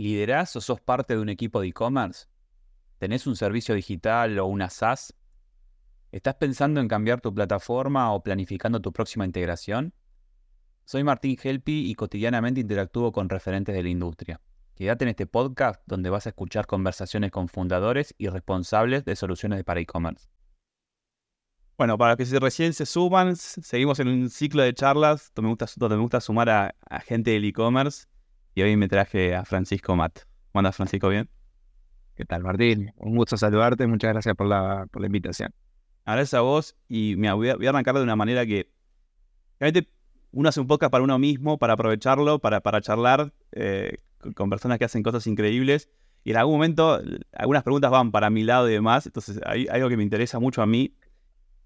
¿Liderás o sos parte de un equipo de e-commerce? ¿Tenés un servicio digital o una SaaS? ¿Estás pensando en cambiar tu plataforma o planificando tu próxima integración? Soy Martín Helpi y cotidianamente interactúo con referentes de la industria. Quédate en este podcast donde vas a escuchar conversaciones con fundadores y responsables de soluciones para e-commerce. Bueno, para que recién se suman, seguimos en un ciclo de charlas donde me gusta, donde me gusta sumar a, a gente del e-commerce y hoy me traje a Francisco Matt. ¿Cómo andas, Francisco? ¿Bien? ¿Qué tal, Martín? Un gusto saludarte. Muchas gracias por la, por la invitación. Gracias a vos y me voy, a, arrancar de una manera que realmente uno hace un podcast para uno mismo, para aprovecharlo, para, para charlar eh, con personas que hacen cosas increíbles. Y en algún momento algunas preguntas van para mi lado y demás. Entonces hay algo que me interesa mucho a mí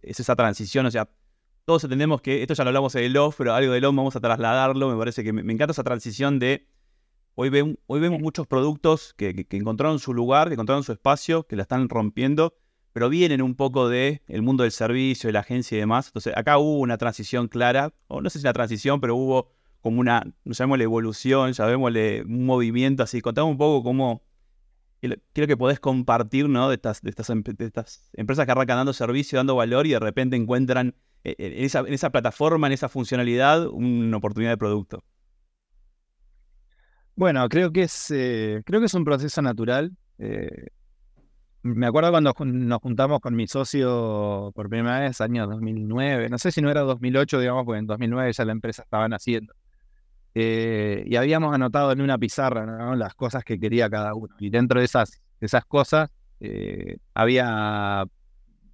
es esa transición. O sea, todos entendemos que esto ya lo hablamos en el off, pero algo del off vamos a trasladarlo. Me parece que me encanta esa transición de Hoy, hoy vemos muchos productos que, encontraron su lugar, que encontraron su espacio, que la están rompiendo, pero vienen un poco del el mundo del servicio, de la agencia y demás. Entonces, acá hubo una transición clara, o no sé si una transición, pero hubo como una, no llamémosle evolución, llamémosle un movimiento así. Contame un poco cómo, quiero que podés compartir, ¿no? De estas, de estas, de estas empresas que arrancan dando servicio, dando valor y de repente encuentran en esa, en esa plataforma, en esa funcionalidad, una oportunidad de producto. Bueno, creo que es, eh, creo que es un proceso natural. Eh, me acuerdo cuando nos juntamos con mi socio por primera vez, año 2009, no sé si no era 2008, digamos, porque en 2009 ya la empresa estaba naciendo. Eh, y habíamos anotado en una pizarra las cosas que quería cada uno. Y dentro de esas, esas cosas había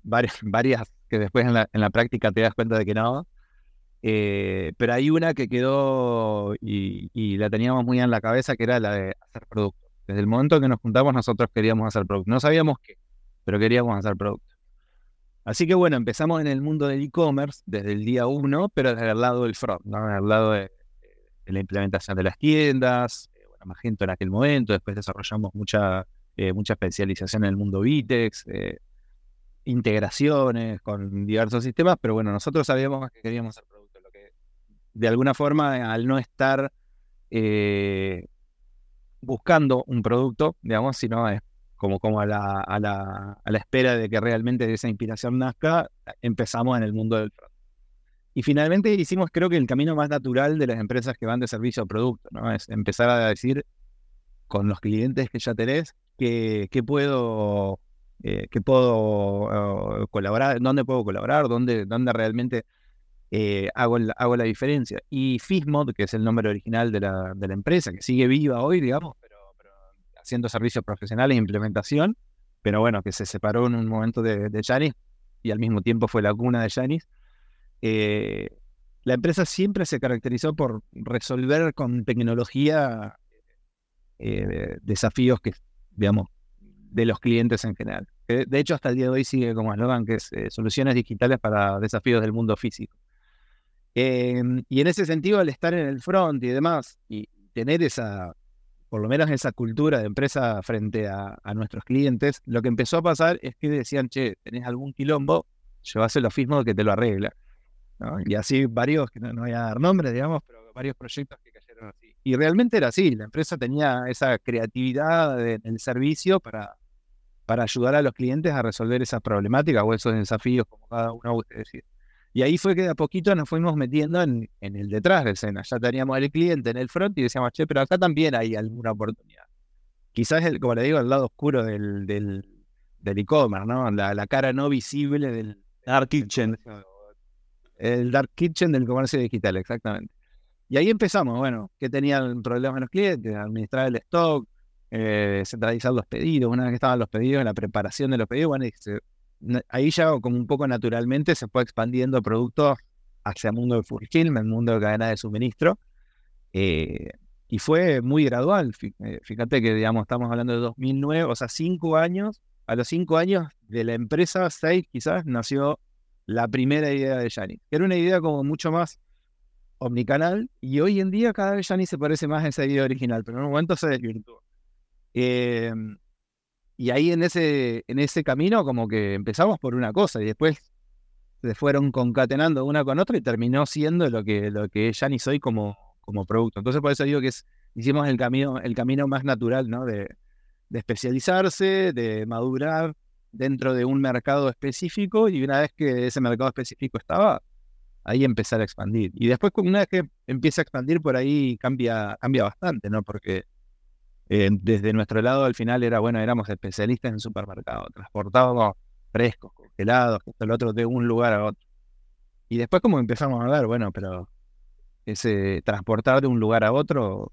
varias que después en la, en la práctica te das cuenta de que no. Eh, pero hay una que quedó y, la teníamos muy en la cabeza, que era la de hacer producto. Desde el momento que nos juntamos, nosotros queríamos hacer producto. No sabíamos qué, pero queríamos hacer producto. Así que bueno, empezamos en el mundo del e-commerce desde el día uno, pero desde el lado del front, ¿no? desde el lado de, la implementación de las tiendas, eh, bueno, Magento en aquel momento, después desarrollamos mucha, eh, mucha especialización en el mundo Vitex, integraciones con diversos sistemas, pero bueno, nosotros sabíamos que queríamos hacer producto de alguna forma, al no estar eh, buscando un producto, digamos, sino como, como a, la, a, la, a la espera de que realmente esa inspiración nazca, empezamos en el mundo del front. Y finalmente hicimos, creo que el camino más natural de las empresas que van de servicio a producto, ¿no? Es empezar a decir con los clientes que ya tenés, que, puedo, eh, que puedo eh, colaborar, dónde puedo colaborar, dónde, dónde realmente eh, hago, la, hago la diferencia. Y Fismod, que es el nombre original de la, de la empresa, que sigue viva hoy, digamos, pero, haciendo servicios profesionales e implementación, pero bueno, que se separó en un momento de, de Janis y al mismo tiempo fue la cuna de Janis. Eh, la empresa siempre se caracterizó por resolver con tecnología desafíos que, digamos, de los clientes en general. De hecho, hasta el día de hoy sigue como eslogan que es soluciones digitales para desafíos del mundo físico. Em, y en ese sentido, al estar en el front y demás, y tener esa, por lo menos esa cultura de empresa frente a, nuestros clientes, lo que empezó a pasar es que decían, che, tenés algún quilombo, lleváselo mismo que te lo arregla. Y así varios, que no, voy a dar nombres, digamos, pero varios proyectos que. Y realmente era así, la empresa tenía esa creatividad en el servicio para, para ayudar a los clientes a resolver esas problemáticas o esos desafíos, como cada uno usted decía. Y ahí fue que de a poquito nos fuimos metiendo en, el detrás de escena. Ya teníamos al cliente en el front y decíamos, che, pero acá también hay alguna oportunidad. Quizás, el, como le digo, el lado oscuro del, del, e-commerce, ¿no? La, cara no visible del Dark Kitchen. El Dark Kitchen del comercio digital, exactamente. Y ahí empezamos, bueno, que tenían problemas los clientes, administrar el stock, eh, centralizar los pedidos. Una vez que estaban los pedidos, la preparación de los pedidos, bueno, ahí ya como un poco naturalmente se fue expandiendo el producto hacia el mundo de fulfillment, el mundo de cadena de suministro. Eh, y fue muy gradual. Eh, fíjate que, digamos, estamos hablando de 2009, o sea, cinco años. A los cinco años de la empresa, seis quizás, nació la primera idea de Yanni, que era una idea como mucho más omnicanal. Y hoy en día cada vez Yanni se parece más a esa idea original, pero en un momento se desvirtuó. Eh, y ahí en ese, en ese camino como que empezamos por una cosa y después se fueron concatenando una con otra y terminó siendo lo que, lo que ya ni soy como, como producto. Entonces por eso digo que es, hicimos el camino, el camino más natural, ¿no? De, de especializarse, de madurar dentro de un mercado específico y una vez que ese mercado específico estaba, ahí empezar a expandir. Y después, una vez que empieza a expandir, por ahí cambia, cambia bastante, ¿no? Porque eh, desde nuestro lado al final era, bueno, éramos especialistas en supermercado, transportábamos frescos, congelados, esto, el otro, de un lugar a otro. Y después como empezamos a ver, bueno, pero ese transportar de un lugar a otro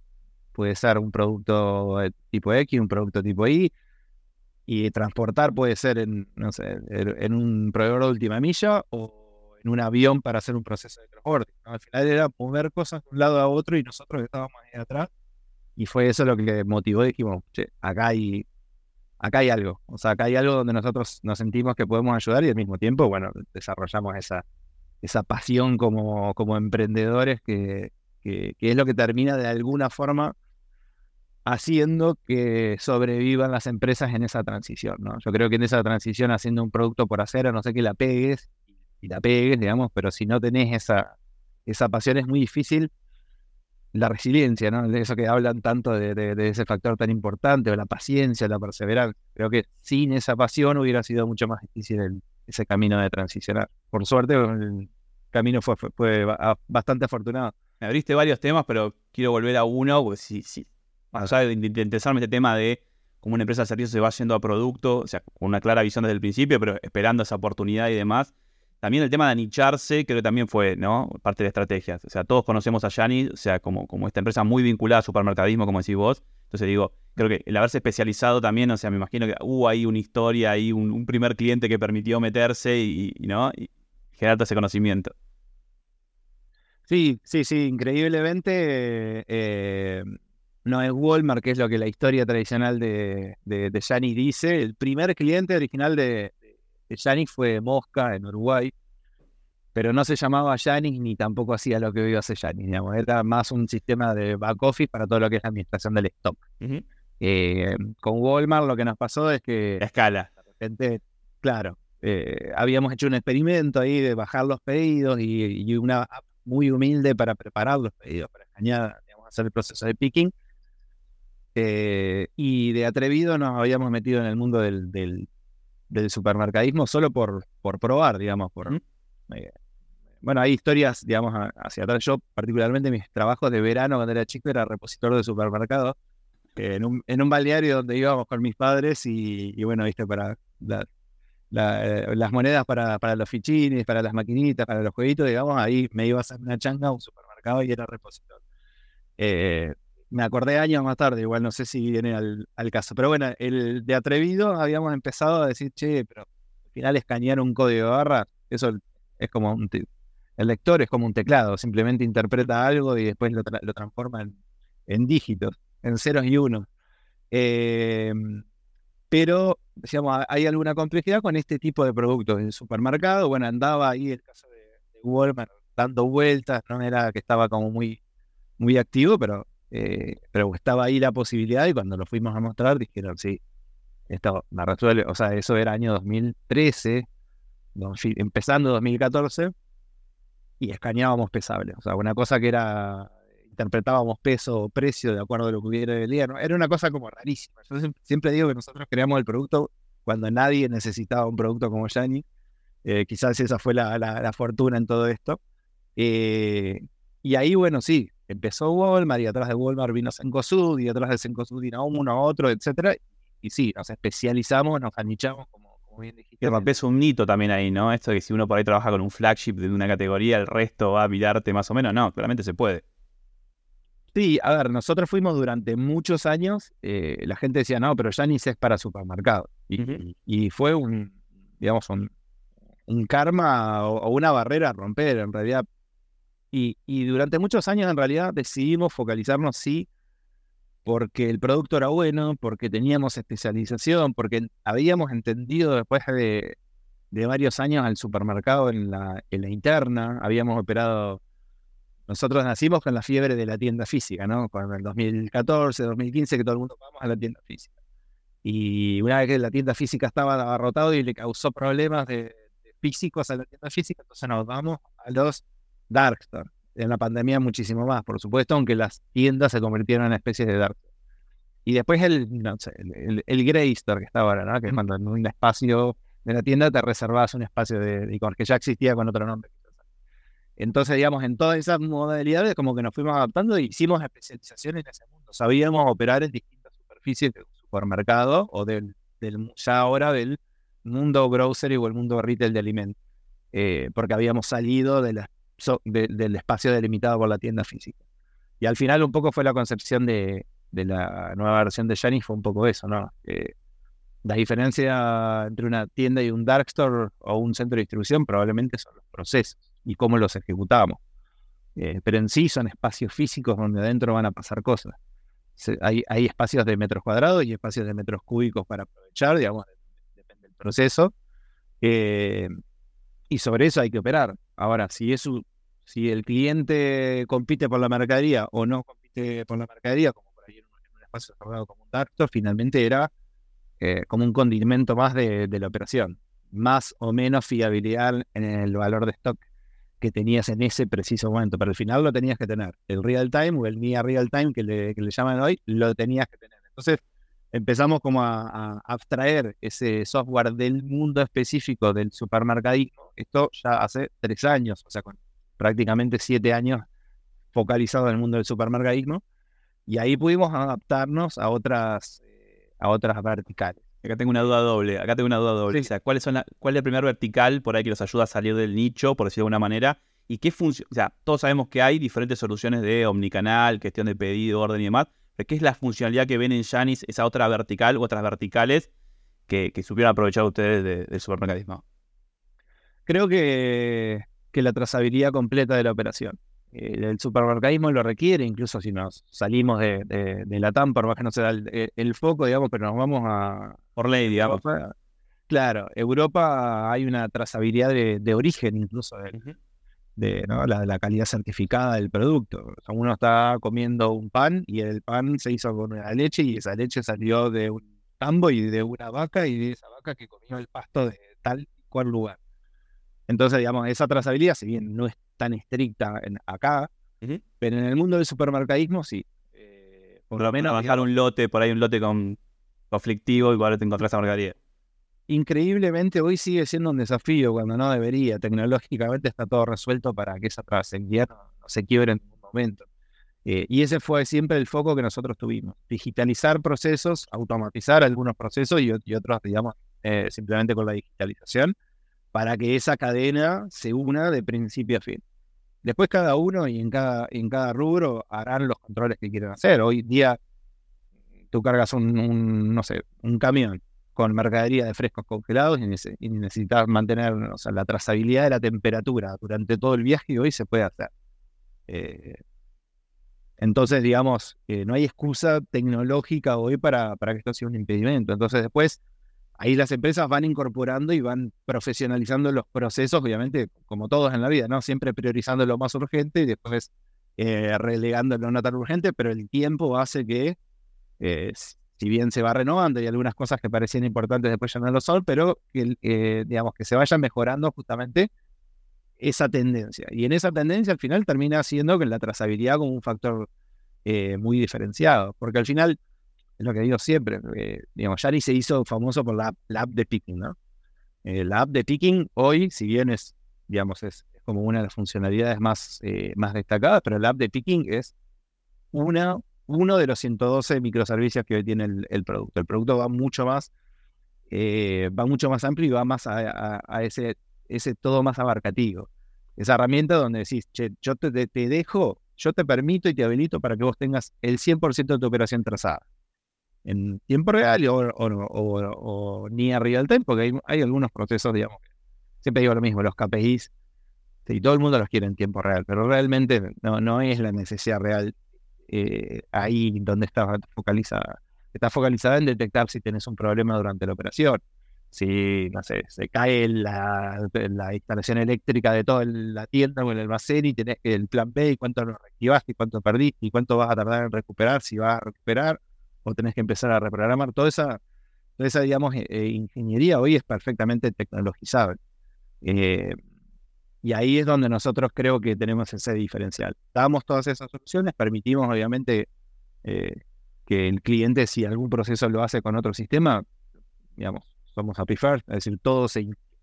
puede ser un producto tipo X, un producto tipo Y, y transportar puede ser en, no sé, en un proveedor de última milla o en un avión para hacer un proceso de transporte. Al final era mover cosas de un lado a otro y nosotros estábamos ahí atrás y fue eso lo que motivó, dijimos, che, acá hay, acá hay algo. O sea, acá hay algo donde nosotros nos sentimos que podemos ayudar y al mismo tiempo, bueno, desarrollamos esa, esa pasión como, como emprendedores que, que, es lo que termina de alguna forma haciendo que sobrevivan las empresas en esa transición, ¿no? Yo creo que en esa transición haciendo un producto por hacer, no sé que la pegues y la pegues, digamos, pero si no tenés esa, esa pasión es muy difícil la resiliencia, ¿no? De eso que hablan tanto de, ese factor tan importante, o la paciencia, la perseverancia. Creo que sin esa pasión hubiera sido mucho más difícil ese camino de transicionar. Por suerte, el camino fue, fue, bastante afortunado. Me abriste varios temas, pero quiero volver a uno, porque sí, sí. O sea, interesarme este tema de cómo una empresa de servicios se va yendo a producto, o sea, con una clara visión desde el principio, pero esperando esa oportunidad y demás. También el tema de anicharse, creo que también fue, ¿no? Parte de estrategias. O sea, todos conocemos a Yani, o sea, como, como esta empresa muy vinculada a supermercadismo, como decís vos. Entonces digo, creo que el haberse especializado también, o sea, me imagino que hubo ahí una historia, ahí un, primer cliente que permitió meterse y, ¿no? Y generar todo ese conocimiento. Sí, sí, sí, increíblemente eh, no es Walmart, que es lo que la historia tradicional de, de, de dice. El primer cliente original de, Yannick fue Mosca en Uruguay, pero no se llamaba Yannick ni tampoco hacía lo que hoy hace Yannick, digamos, era más un sistema de back office para todo lo que es la administración del stock. Eh, con Walmart lo que nos pasó es que... La escala. De repente, claro, eh, habíamos hecho un experimento ahí de bajar los pedidos y, una app muy humilde para preparar los pedidos, para escanear, digamos, hacer el proceso de picking. Eh, y de atrevido nos habíamos metido en el mundo del, del supermercadismo solo por, por probar, digamos. Por, eh, bueno, hay historias, digamos, hacia atrás. Yo, particularmente, mis trabajos de verano cuando era chico era repositor de supermercado. en, un, en un balneario donde íbamos con mis padres y, bueno, viste, para eh, las monedas para, para los fichines, para las maquinitas, para los jueguitos, digamos, ahí me iba a hacer una changa a un supermercado y era repositor. Eh, me acordé años más tarde, igual no sé si viene al, caso. Pero bueno, el de atrevido habíamos empezado a decir, che, pero al final escanear un código de barra, eso es como un... El lector es como un teclado, simplemente interpreta algo y después lo, transforma en, dígitos, en ceros y unos. Em, pero, decíamos, hay alguna complejidad con este tipo de productos. El supermercado, bueno, andaba ahí el caso de, de Walmart dando vueltas, no era que estaba como muy, muy activo, pero eh, pero estaba ahí la posibilidad y cuando lo fuimos a mostrar dijeron, sí, esto la resuelve. O sea, eso era año 2013, empezando 2014, y escaneábamos pesables. O sea, una cosa que era, interpretábamos peso o precio de acuerdo a lo que hubiera el día. Era una cosa como rarísima. Yo siempre digo que nosotros creamos el producto cuando nadie necesitaba un producto como Yanni. Eh, quizás esa fue la, fortuna en todo esto. Eh, y ahí, bueno, sí, empezó Walmart y atrás de Walmart vino Sencosud y atrás de Sencosud vino uno a otro, etcétera. Y sí, nos especializamos, nos anichamos, como, bien dijiste. Y rompes un mito también ahí, ¿no? Esto de que si uno por ahí trabaja con un flagship de una categoría, el resto va a mirarte más o menos. No, claramente se puede. Sí, a ver, nosotros fuimos durante muchos años, eh, la gente decía, no, pero Janis es para supermercado. Y, fue un, digamos, un, karma o, una barrera a romper. En realidad, y, durante muchos años en realidad decidimos focalizarnos, sí, porque el producto era bueno, porque teníamos especialización, porque habíamos entendido después de, varios años al supermercado en la, interna, habíamos operado, nosotros nacimos con la fiebre de la tienda física, ¿no? Con el 2014, 2015, que todo el mundo vamos a la tienda física. Y una vez que la tienda física estaba abarrotado y le causó problemas de físicos a la tienda física, entonces nos vamos a los Darkstar. en la pandemia muchísimo más, por supuesto, aunque las tiendas se convirtieron en especies de dark. Y después el, no sé, el, el, Grey Store que está ahora, ¿no? Que es cuando en un espacio de la tienda te reservas un espacio de, de que ya existía con otro nombre. Entonces, digamos, en todas esas modalidades como que nos fuimos adaptando y hicimos especialización en ese mundo. Sabíamos operar en distintas superficies del supermercado o del, del ya ahora del mundo grocery o el mundo retail de alimentos. Eh, porque habíamos salido de del espacio delimitado por la tienda física. Y al final un poco fue la concepción de, la nueva versión de Shiny, fue un poco eso, ¿no? Eh, la diferencia entre una tienda y un dark store o un centro de distribución probablemente son los procesos y cómo los ejecutamos. Eh, pero en sí son espacios físicos donde adentro van a pasar cosas. hay, hay, espacios de metros cuadrados y espacios de metros cúbicos para aprovechar, digamos, depende del proceso. Eh, y sobre eso hay que operar. Ahora, si, es si el cliente compite por la mercadería o no compite por la mercadería, como por ahí en un, espacio cerrado como un dark finalmente era eh, como un condimento más de, la operación. Más o menos fiabilidad en el valor de stock que tenías en ese preciso momento, pero al final lo tenías que tener. El real time o el near real time que le, que le llaman hoy, lo tenías que tener. Entonces, empezamos como a, abstraer ese software del mundo específico del supermercadismo. Esto ya hace tres años, o sea, con prácticamente siete años focalizado en el mundo del supermercadismo. Y ahí pudimos adaptarnos a otras, eh, a otras verticales. Acá tengo una duda doble. Acá tengo una duda doble. O sea, ¿cuáles son ¿cuál es el primer vertical por ahí que los ayuda a salir del nicho, por decirlo de alguna manera? ¿Y qué funciona? O sea, todos sabemos que hay diferentes soluciones de omnicanal, gestión de pedido, orden y demás. ¿Qué es la funcionalidad que ven en Janis, esa otra vertical u otras verticales que, supieron aprovechar ustedes del supermercadismo? Creo que, que, la trazabilidad completa de la operación. el supermercadismo lo requiere, incluso si nos salimos de, de, la TAM, por más que no sea el, el, foco, digamos, pero nos vamos a... Por ley, digamos. Claro, Europa hay una trazabilidad de, origen incluso de la, calidad certificada del producto. uno está comiendo un pan y el pan se hizo con una leche y esa leche salió de un tambo y de una vaca y de esa vaca que comió el pasto de tal cual lugar. Entonces, digamos, esa trazabilidad, si bien no es tan estricta en, acá, pero en el mundo del supermercadismo sí. Eh, por lo menos. Bajar un lote, por ahí un lote con conflictivo y por te encontrás esa mercadería increíblemente hoy sigue siendo un desafío cuando no debería. Tecnológicamente está todo resuelto para que esa trazabilidad no, se quiebre en ningún momento. Eh, y ese fue siempre el foco que nosotros tuvimos. Digitalizar procesos, automatizar algunos procesos y, otros, digamos, eh, simplemente con la digitalización, para que esa cadena se una de principio a fin. Después cada uno y en cada, en cada rubro harán los controles que quieren hacer. Hoy día tú cargas un no sé, un camión con mercadería de frescos congelados y, necesitas mantener la trazabilidad de la temperatura durante todo el viaje y hoy se puede hacer. Eh, entonces, digamos, eh, no hay excusa tecnológica hoy para, para que esto sea un impedimento. Entonces, después, ahí las empresas van incorporando y van profesionalizando los procesos, obviamente, como todos en la vida, ¿no? Siempre priorizando lo más urgente y después eh, relegando lo no tan urgente, pero el tiempo hace que si bien se va renovando y algunas cosas que parecían importantes después ya no lo son, pero que, eh, digamos, que se vaya mejorando justamente esa tendencia. Y en esa tendencia al final termina siendo que la trazabilidad como un factor eh, muy diferenciado, porque al final, es lo que digo siempre, eh, digamos, Yari se hizo famoso por la, app de picking, ¿no? la app de picking hoy, si bien es, digamos, es, como una de las funcionalidades más, más destacadas, pero la app de picking es una uno de los 112 microservicios que hoy tiene el, producto. El producto va mucho más, eh, va mucho más amplio y va más a, ese, ese todo más abarcativo. Esa herramienta donde decís, che, yo te, dejo, yo te permito y te habilito para que vos tengas el 100% de tu operación trazada. En tiempo real o, ni a real time, porque hay, algunos procesos, digamos, siempre digo lo mismo, los KPIs, y todo el mundo los quiere en tiempo real, pero realmente no es la necesidad real eh, ahí donde está focalizada. Está focalizada en detectar si tienes un problema durante la operación. Si, no sé, se cae la, instalación eléctrica de toda la tienda o el almacén y tenés el plan B y cuánto lo reactivaste y cuánto perdiste y cuánto vas a tardar en recuperar, si vas a recuperar o tenés que empezar a reprogramar. Toda esa, toda esa digamos, eh, eh, ingeniería hoy es perfectamente tecnologizable. Y ahí es donde nosotros creo que tenemos ese diferencial. Damos todas esas opciones, permitimos obviamente eh, que el cliente, si algún proceso lo hace con otro sistema, digamos, somos API First, es decir, todos,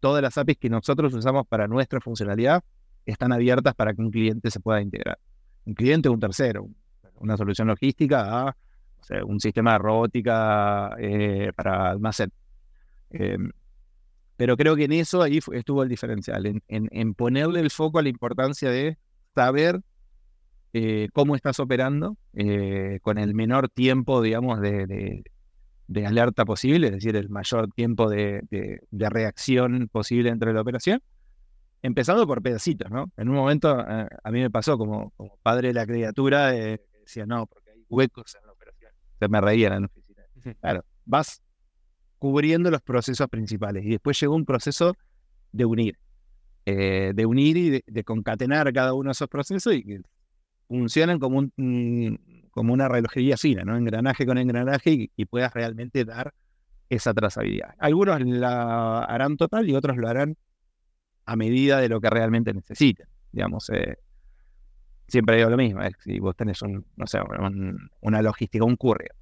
todas las APIs que nosotros usamos para nuestra funcionalidad están abiertas para que un cliente se pueda integrar. Un cliente un tercero, una solución logística a un sistema de robótica eh, para almacén. Em, pero creo que en eso ahí estuvo el diferencial, en, ponerle el foco a la importancia de saber eh, cómo estás operando eh, con el menor tiempo, digamos, de, alerta posible, es decir, el mayor tiempo de, reacción posible entre la operación, empezando por pedacitos, ¿no? En un momento a mí me pasó como, padre de la criatura, decía, no, porque hay huecos en la operación. Se me reían en la oficina. Claro, vas cubriendo los procesos principales. Y después llegó un proceso de unir, eh, de unir y de, concatenar cada uno de esos procesos y que funcionan como, un, como una relojería fina, ¿no? engranaje con engranaje y, puedas realmente dar esa trazabilidad. Algunos la harán total y otros lo harán a medida de lo que realmente necesiten. Digamos, eh, siempre digo lo mismo, si vos tenés un, no sé, una logística, un courier,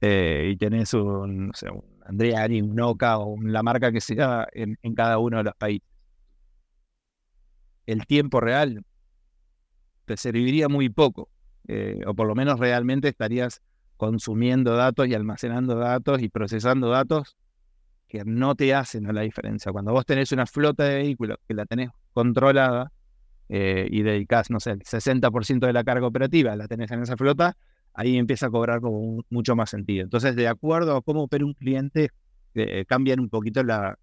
eh, y tenés un, no sé, un Andreani, un Noca o la marca que sea en, cada uno de los países. El tiempo real te serviría muy poco, eh, o por lo menos realmente estarías consumiendo datos y almacenando datos y procesando datos que no te hacen la diferencia. Cuando vos tenés una flota de vehículos que la tenés controlada eh, y dedicás, no sé, el 60% de la carga operativa la tenés en esa flota, ahí empieza a cobrar como mucho más sentido. Entonces, de acuerdo a cómo opera un cliente, eh, cambian un poquito la,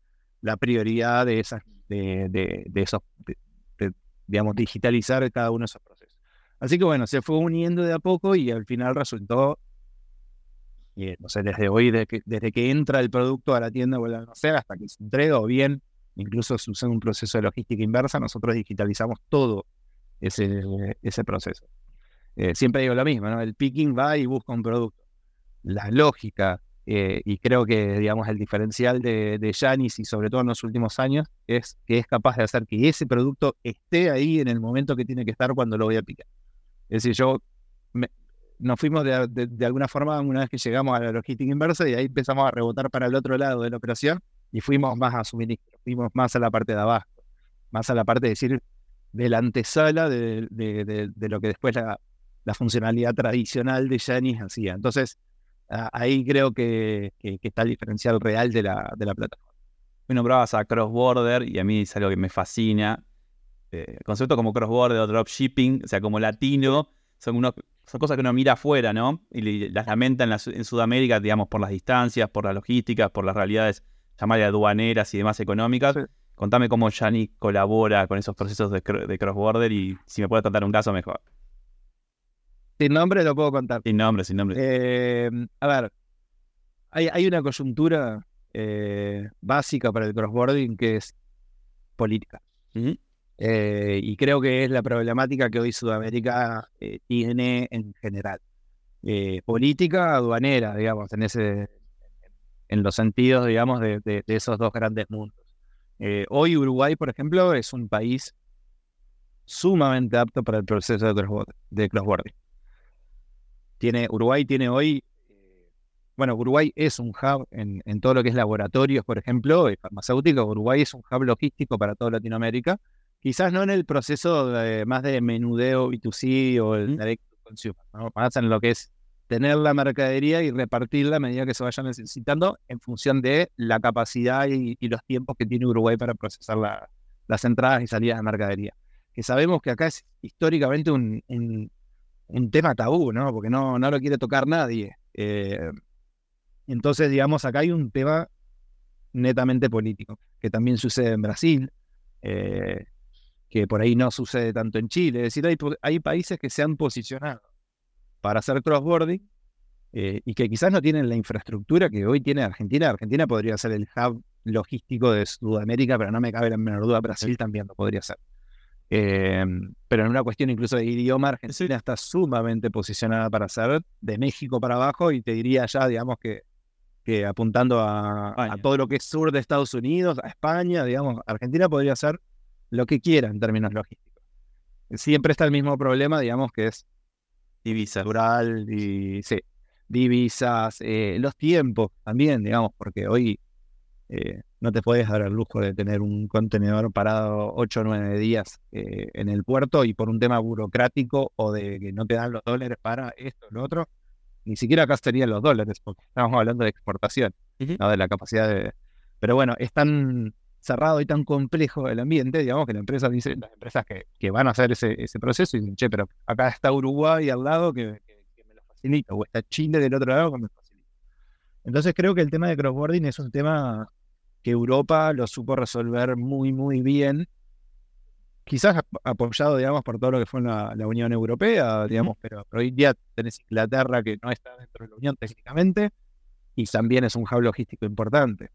prioridad de esas, de, esos, digamos, digitalizar cada uno de esos procesos. Así que bueno, se fue uniendo de a poco y al final resultó, eh, no sé, desde hoy, desde que, entra el producto a la tienda o a sé, hasta que se entrega o bien, incluso se usa un proceso de logística inversa, nosotros digitalizamos todo ese proceso. Eh, siempre digo lo mismo. El picking va y busca un producto. La lógica, eh, y creo que, digamos, el diferencial de, de Janis y sobre todo en los últimos años es que es capaz de hacer que ese producto esté ahí en el momento que tiene que estar cuando lo voy a picar. Es decir, yo nos fuimos de, alguna forma una vez que llegamos a la logística inversa y ahí empezamos a rebotar para el otro lado de la operación y fuimos más a suministro, fuimos más a la parte de abajo, más a la parte de decir de la antesala de, de lo que después la, la funcionalidad tradicional de Janis hacía. Entonces, ahí creo que, está el diferencial real de la, de la plataforma. Me nombrabas a Cross Border y a mí es algo que me fascina. Eh, concepto como Cross Border o Dropshipping, o sea, como latino, son, unos, son cosas que uno mira afuera, ¿no? Y las lamenta en, en Sudamérica, digamos, por las distancias, por las logísticas, por las realidades, llamadas aduaneras y demás económicas. Contame cómo Janis colabora con esos procesos de, de cross border y si me puedes contar un caso mejor. Sin nombre lo puedo contar. Sin nombre, sin nombre. Eh, a ver, hay, una coyuntura eh, básica para el crossboarding que es política. Eh, y creo que es la problemática que hoy Sudamérica tiene en general. política aduanera, digamos, en, ese, en los sentidos, digamos, de, esos dos grandes mundos. hoy Uruguay, por ejemplo, es un país sumamente apto para el proceso de crossboarding tiene, Uruguay tiene hoy, eh, bueno, Uruguay es un hub en, todo lo que es laboratorios, por ejemplo, y farmacéuticos. Uruguay es un hub logístico para toda Latinoamérica. Quizás no en el proceso más de menudeo B2C o el direct consumer, más en lo que es tener la mercadería y repartirla a medida que se vaya necesitando en función de la capacidad y, los tiempos que tiene Uruguay para procesar las entradas y salidas de mercadería. Que sabemos que acá es históricamente un, un tema tabú, ¿no? Porque no, no lo quiere tocar nadie. Eh, entonces, digamos, acá hay un tema netamente político, que también sucede en Brasil, eh, que por ahí no sucede tanto en Chile. Es decir, hay, hay países que se han posicionado para hacer crossboarding eh, y que quizás no tienen la infraestructura que hoy tiene Argentina. Argentina podría ser el hub logístico de Sudamérica, pero no me cabe la menor duda, Brasil también lo podría ser. Em, pero en una cuestión incluso de idioma, Argentina está sumamente posicionada para ser de México para abajo y te diría ya, digamos, que, que apuntando a, todo lo que es sur de Estados Unidos, a España, digamos, Argentina podría ser lo que quiera en términos logísticos. Siempre está el mismo problema, digamos, que es Divisa. cultural y sí, divisas, eh, los tiempos también, digamos, porque hoy eh, no te puedes dar el lujo de tener un contenedor parado 8 o 9 días eh, en el puerto y por un tema burocrático o de que no te dan los dólares para esto, lo otro, ni siquiera acá estarían los dólares, porque estamos hablando de exportación, Ujú. ¿no? de la capacidad de... Pero bueno, es tan cerrado y tan complejo el ambiente, digamos, que la empresa dice, las empresas que, que van a hacer ese, ese proceso, y dicen, che, pero acá está Uruguay al lado que, que- que me lo facilita, o está Chile del otro lado que me facilita. Entonces creo que el tema de crossboarding es un tema que Europa lo supo resolver muy, muy bien. Quizás ap- apoyado, digamos, por todo lo que fue la, la Unión Europea, digamos, pero, pero hoy día tenés Inglaterra que no está dentro de la Unión técnicamente y también es un hub logístico importante.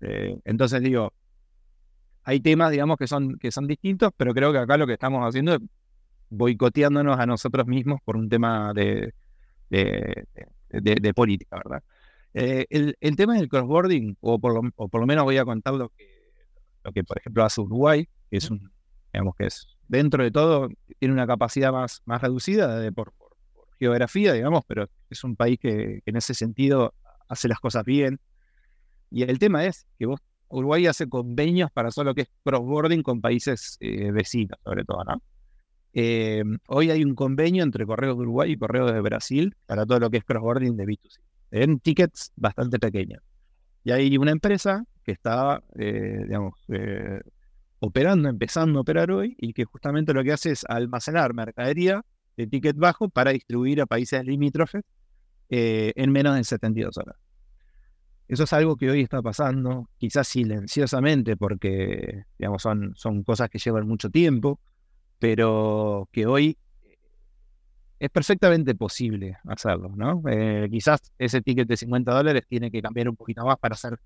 Eh, entonces digo, hay temas, digamos, que son, que son distintos, pero creo que acá lo que estamos haciendo es boicoteándonos a nosotros mismos por un tema de, de, de- de política, ¿verdad? Eh, el, el tema del crossboarding, o por, lo, o por lo menos voy a contar lo que, lo que por ejemplo, hace Uruguay, que es un, digamos que es, dentro de todo, tiene una capacidad más, más reducida de, por, por- por geografía, digamos, pero es un país que, que en ese sentido hace las cosas bien. Y el tema es que vos, Uruguay hace convenios para todo lo que es crossboarding con países eh, vecinos, sobre todo, ¿no? Eh, hoy hay un convenio entre Correos de Uruguay y Correos de Brasil para todo lo que es crossboarding de B2C, en tickets bastante pequeños. Y hay una empresa que está, eh, digamos, eh, operando, empezando a operar hoy, y que justamente lo que hace es almacenar mercadería de ticket bajo para distribuir a países limítrofes eh, en menos de 72 horas. Eso es algo que hoy está pasando, quizás silenciosamente, porque digamos, son, son cosas que llevan mucho tiempo, pero que hoy es perfectamente posible hacerlo, ¿no? Eh, quizás ese ticket de 50 dólares tiene que cambiar un poquito más para ser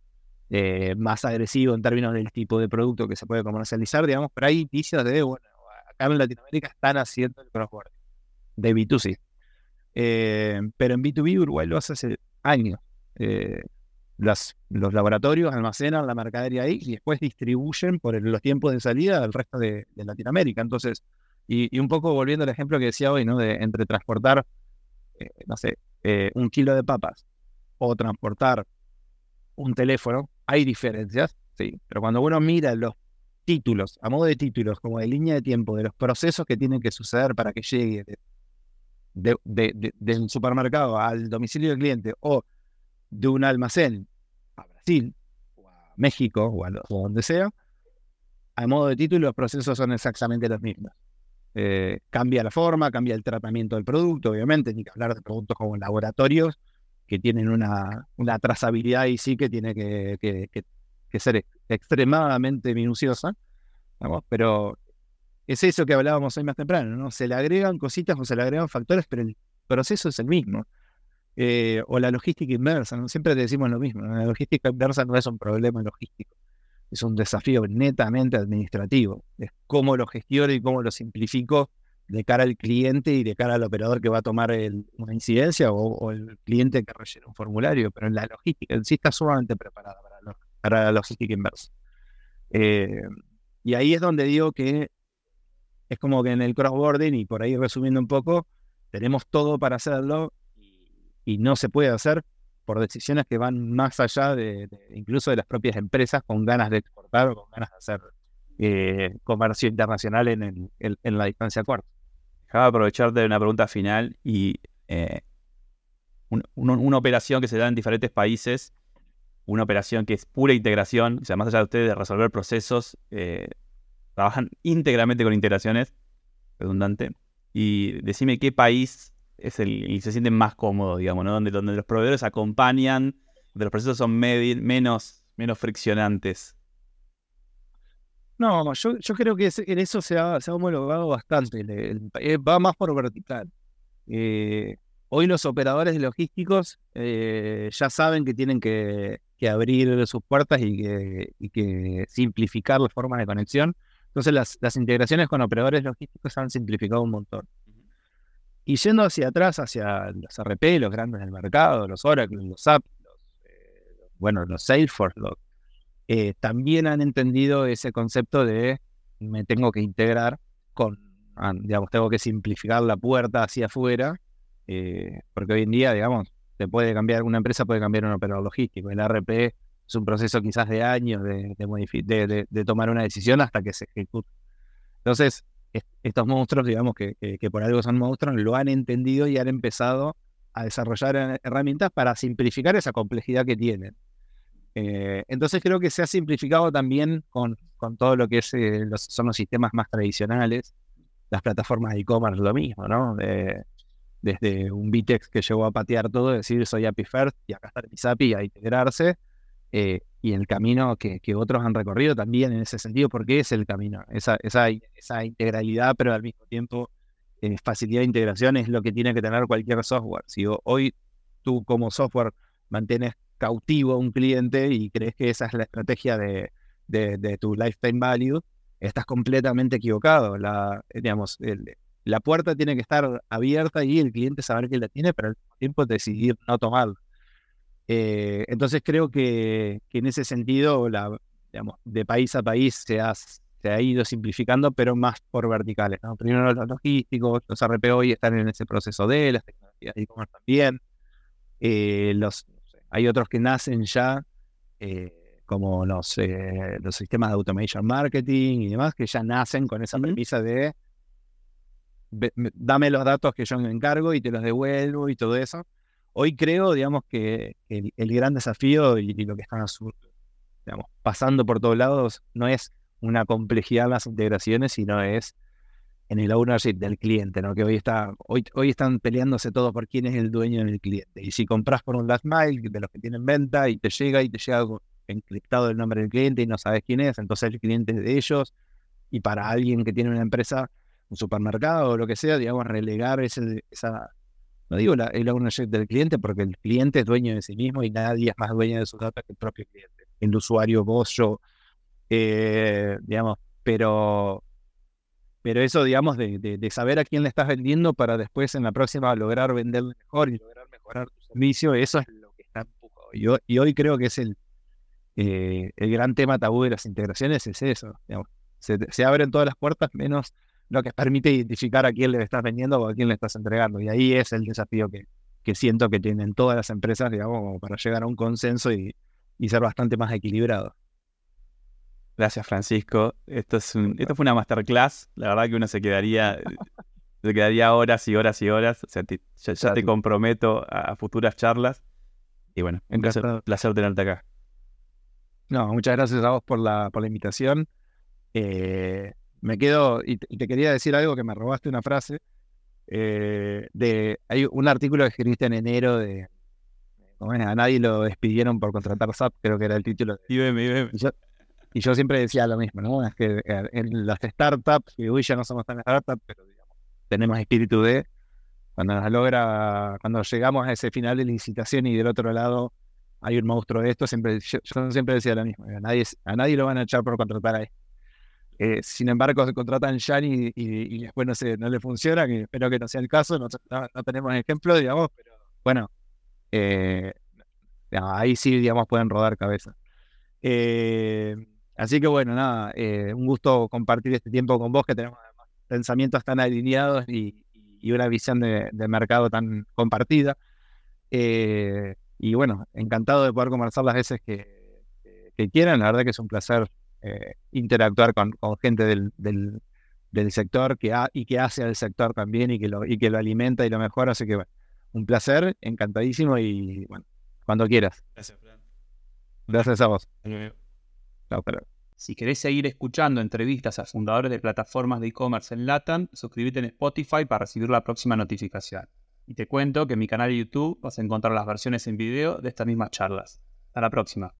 eh, más agresivo en términos del tipo de producto que se puede comercializar, digamos, pero hay indicios de, bueno, acá en Latinoamérica están haciendo el cross-border de B2C. Eh, pero en B2B Uruguay lo hace hace años. Eh, los laboratorios almacenan la mercadería ahí y después distribuyen por los tiempos de salida al resto de, de Latinoamérica. Entonces, y, un poco volviendo al ejemplo que decía hoy, ¿no? De entre transportar, eh, no sé, eh, un kilo de papas o transportar un teléfono, hay diferencias, sí, pero cuando uno mira los títulos, a modo de títulos, como de línea de tiempo, de los procesos que tienen que suceder para que llegue de- de- de- de- del supermercado al domicilio del cliente o de un almacén a Brasil o a México o a, o donde sea, a modo de título los procesos son exactamente los mismos. Eh, cambia la forma, cambia el tratamiento del producto, obviamente, ni que hablar de productos como laboratorios que tienen una, una trazabilidad y sí que tiene que, que- ser ex- extremadamente minuciosa, vamos, pero es eso que hablábamos hoy más temprano, ¿no? Se le agregan cositas o se le agregan factores, pero el proceso es el mismo. Eh, o la logística inversa. Siempre te decimos lo mismo, la logística inversa no es un problema logístico, es un desafío netamente administrativo, es cómo lo gestiono y cómo lo simplifico de cara al cliente y de cara al operador que va a tomar el- una incidencia o, o el cliente que rellena un formulario, pero la logística en sí está sumamente preparada para, lo- para la logística inversa. Eh, y ahí es donde digo que es como que en el crossboarding, y por ahí resumiendo un poco, tenemos todo para hacerlo y, y no se puede hacer por decisiones que van más allá de, incluso de las propias empresas con ganas de exportar o con ganas de hacer eh, comercio internacional en, el- en- la distancia corta. Dejaba aprovecharte de una pregunta final y eh, un- un- una operación que se da en diferentes países, una operación que es pura integración, o sea, más allá de ustedes de resolver procesos, eh, trabajan íntegramente con integraciones, redundante, y decime qué país es el, el se siente más cómodo, digamos, ¿no? Donde, donde los proveedores acompañan, donde los procesos son menos, menos friccionantes. No, yo, yo creo que en eso se ha, se ha homologado bastante. eh, va más por vertical. Eh, hoy los operadores logísticos eh, ya saben que tienen que, que abrir sus puertas y que, y que simplificar las formas de conexión. Entonces las, las integraciones con operadores logísticos se han simplificado un montón. Y yendo hacia atrás, hacia los RP, los grandes del mercado, los Oracle, los SAP, eh, bueno, los Salesforce, eh, también han entendido ese concepto de me tengo que integrar con, ah, digamos, tengo que simplificar la puerta hacia afuera, eh, porque hoy en día, digamos, te puede cambiar, una empresa puede cambiar un operador logístico. El RP es un proceso quizás de años de, de, de, tomar una decisión hasta que se ejecute. Entonces, estos monstruos, digamos que, que, por algo son monstruos, lo han entendido y han empezado a desarrollar herramientas para simplificar esa complejidad que tienen. Eh, entonces creo que se ha simplificado también con, con todo lo que es, eh, los, son los sistemas más tradicionales, las plataformas de e-commerce lo mismo, ¿no? desde un Vitex que llegó a patear todo, decir soy API First y acá está mi API a integrarse, eh, y el camino que, otros han recorrido también en ese sentido, porque es el camino, esa, esa, esa integralidad, pero al mismo tiempo eh, facilidad de integración es lo que tiene que tener cualquier software. Si hoy tú como software mantienes cautivo a un cliente y crees que esa es la estrategia de, de, tu lifetime value, estás completamente equivocado. La, digamos, la puerta tiene que estar abierta y el cliente saber que la tiene, pero al mismo tiempo decidir no tomarlo. Eh, entonces creo que, que, en ese sentido, la, digamos, de país a país se ha, se ha ido simplificando, pero más por verticales. ¿no? Primero los logísticos, los RP hoy están en ese proceso de las tecnologías de e-commerce también. Eh, los, hay otros que nacen ya, eh, como los, los sistemas de automation marketing y demás, que ya nacen con esa premisa de dame los datos que yo me encargo y te los devuelvo y todo eso. Hoy creo, digamos, que el, gran desafío y, lo que están pasando por todos lados no es una complejidad en las integraciones, sino es en el ownership del cliente, ¿no? Que hoy está, hoy, hoy están peleándose todos por quién es el dueño del cliente. Y si compras por un last mile de los que tienen venta y te llega y te llega encriptado el nombre del cliente y no sabes quién es, entonces el cliente es de ellos. Y para alguien que tiene una empresa, un supermercado o lo que sea, digamos, relegar ese, esa, no digo la, el ownership del cliente porque el cliente es dueño de sí mismo y nadie es más dueño de sus datos que el propio cliente. El usuario, vos, yo, eh, digamos, pero, pero eso, digamos, de, de, saber a quién le estás vendiendo para después en la próxima lograr venderle mejor y lograr mejorar tu servicio, eso es lo que está empujado. Y, y hoy creo que es el, eh, el gran tema tabú de las integraciones, es eso. Se, se abren todas las puertas menos lo que permite identificar a quién le estás vendiendo o a quién le estás entregando. Y ahí es el desafío que, que siento que tienen todas las empresas, digamos, para llegar a un consenso y, y ser bastante más equilibrado. Gracias, Francisco. Esto, es un, esto fue una masterclass. La verdad que uno se quedaría, se quedaría horas y horas y horas. O sea, ya, te comprometo a, futuras charlas. Y bueno, un placer, placer, tenerte acá. No, muchas gracias a vos por la, por la invitación. Eh, me quedo, y te, quería decir algo que me robaste una frase, eh, de, hay un artículo que escribiste en enero de, a nadie lo despidieron por contratar SAP, creo que era el título. Y, yo, siempre decía lo mismo, ¿no? Es que eh, en las startups, y hoy ya no somos tan startups, pero digamos, tenemos espíritu de, cuando nos logra, cuando llegamos a ese final de licitación y del otro lado hay un monstruo de esto, siempre, yo, siempre decía lo mismo, a nadie, a nadie lo van a echar por contratar a esto. Eh, sin embargo, se contratan ya y, y, después no, se, no le funciona, que espero que no sea el caso, no, tenemos ejemplo, digamos, pero bueno, eh, ahí sí, digamos, pueden rodar cabeza. Eh, así que bueno, nada, un gusto compartir este tiempo con vos, que tenemos pensamientos tan alineados y, una visión de, mercado tan compartida. y bueno, encantado de poder conversar las veces que, que quieran, la verdad que es un placer eh, interactuar con, gente del, del, sector que ha, y que hace al sector también y que, lo, y que lo alimenta y lo mejora. Así que bueno, un placer, encantadísimo y bueno, cuando quieras. Gracias, Fran. Gracias a vos. Si querés seguir escuchando entrevistas a fundadores de plataformas de e-commerce en LATAM, suscríbete en Spotify para recibir la próxima notificación. Y te cuento que en mi canal de YouTube vas a encontrar las versiones en video de estas mismas charlas. Hasta la próxima.